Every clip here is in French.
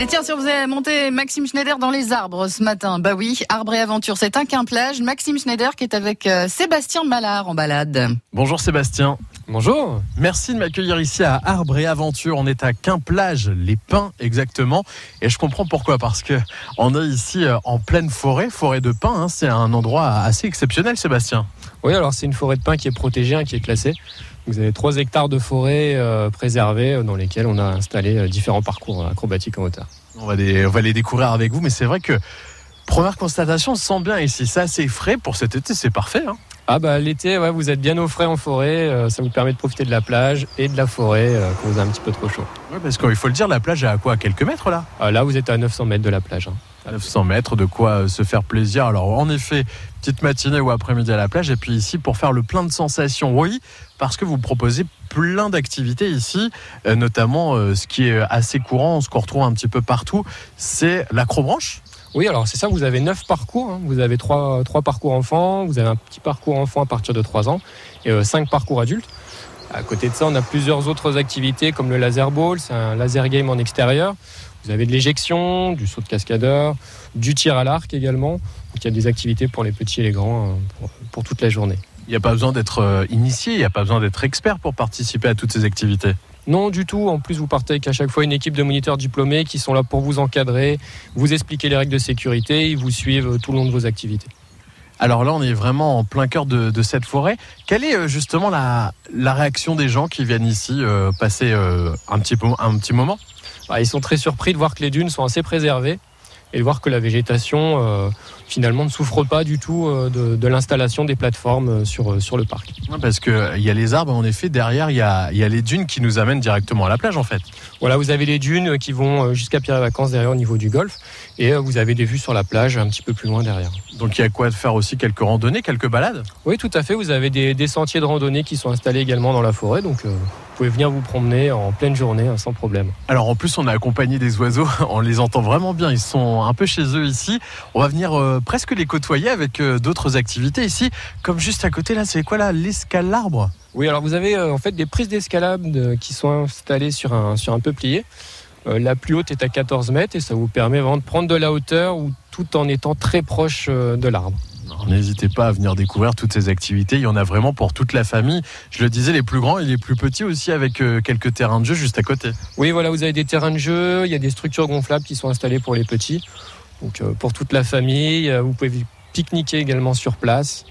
Allez tiens, si on faisait monter Maxime Schneider dans les arbres ce matin, bah oui, Arbre et Aventure, c'est un quimplage. Maxime Schneider qui est avec euh, Sébastien Mallard en balade. Bonjour Sébastien. Bonjour. Merci de m'accueillir ici à Arbre et Aventure. On est à Quimplage, les pins exactement. Et je comprends pourquoi, parce que on est ici euh, en pleine forêt, forêt de pins. hein. C'est un endroit assez exceptionnel, Sébastien. Oui, alors c'est une forêt de pins qui est protégée, hein, qui est classée. Vous avez 3 hectares de forêt euh, préservée euh, dans lesquels on a installé euh, différents parcours acrobatiques en hauteur. On va les, découvrir avec vous, mais c'est vrai que première constatation, on se sent bien ici. C'est assez frais pour cet été, c'est parfait. hein. Ah bah l'été, ouais, vous êtes bien au frais en forêt, euh, ça vous permet de profiter de la plage et de la forêt euh, quand vous avez un petit peu trop chaud. Ouais, parce qu'il faut le dire, la plage est à quoi À quelques mètres là? Ah, là, vous êtes à 900 mètres de la plage. hein. À 900 mètres, de quoi euh, se faire plaisir. Alors en effet, petite matinée ou après-midi à la plage, et puis ici pour faire le plein de sensations. Oui, parce que vous proposez plein d'activités ici, notamment ce qui est assez courant, ce qu'on retrouve un petit peu partout, c'est l'acrobranche. Oui, alors c'est ça, vous avez 9 parcours. hein. Vous avez 3, parcours enfants, vous avez un petit parcours enfant à partir de 3 ans et 5 parcours adultes. À côté de ça, on a plusieurs autres activités comme le laser ball, c'est un laser game en extérieur. Vous avez de l'éjection, du saut de cascadeur, du tir à l'arc également. Donc il y a des activités pour les petits et les grands euh, pour, pour toute la journée. Il n'y a pas besoin d'être euh, initié, il n'y a pas besoin d'être expert pour participer à toutes ces activités. Non, du tout. En plus, vous partez avec à chaque fois une équipe de moniteurs diplômés qui sont là pour vous encadrer, vous expliquer les règles de sécurité, ils vous suivent tout le long de vos activités. Alors là, on est vraiment en plein cœur de, de cette forêt. Quelle est euh, justement la, la réaction des gens qui viennent ici euh, passer euh, un, petit peu, un petit moment? Ah, ils sont très surpris de voir que les dunes sont assez préservées et de voir que la végétation euh, finalement ne souffre pas du tout euh, de, de l'installation des plateformes euh, sur, sur le parc. Ouais, Parce qu'il y a les arbres, en effet, derrière, il y a, y a les dunes qui nous amènent directement à la plage, en fait. Voilà, vous avez les dunes qui vont jusqu'à Pierre et Vacances derrière au niveau du golfe et vous avez des vues sur la plage un petit peu plus loin derrière. Donc il y a quoi de faire aussi quelques randonnées, quelques balades? Oui, tout à fait. Vous avez des, des sentiers de randonnée qui sont installés également dans la forêt, donc euh, vous pouvez venir vous promener en pleine journée hein, sans problème. Alors en plus, on est accompagné des oiseaux, on les entend vraiment bien, ils sont un peu chez eux ici. On va venir euh, presque les côtoyer avec euh, d'autres activités ici, comme juste à côté là, c'est quoi là L'escale l'arbre? Oui, alors vous avez euh, en fait des prises d'escalade qui sont installées sur un, sur un peuplier. La plus haute est à 14 mètres et ça vous permet vraiment de prendre de la hauteur ou tout en étant très proche de l'arbre. N'hésitez pas à venir découvrir toutes ces activités, il y en a vraiment pour toute la famille. Je le disais, les plus grands et les plus petits aussi avec euh, quelques terrains de jeu juste à côté. Oui, voilà, vous avez des terrains de jeu, il y a des structures gonflables qui sont installées pour les petits. Donc euh, pour toute la famille, euh, vous pouvez pique-niquer également sur place.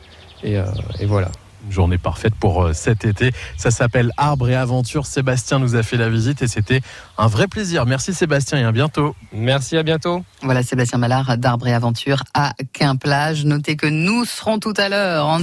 Et, et voilà. Une journée parfaite pour euh, cet été. Ça s'appelle Arbre et Aventure. Sébastien nous a fait la visite et c'était un vrai plaisir. Merci Sébastien et à bientôt. Merci, à bientôt. Voilà Sébastien Mallard d'Arbre et Aventure à Quimplage. Notez que nous serons tout à l'heure en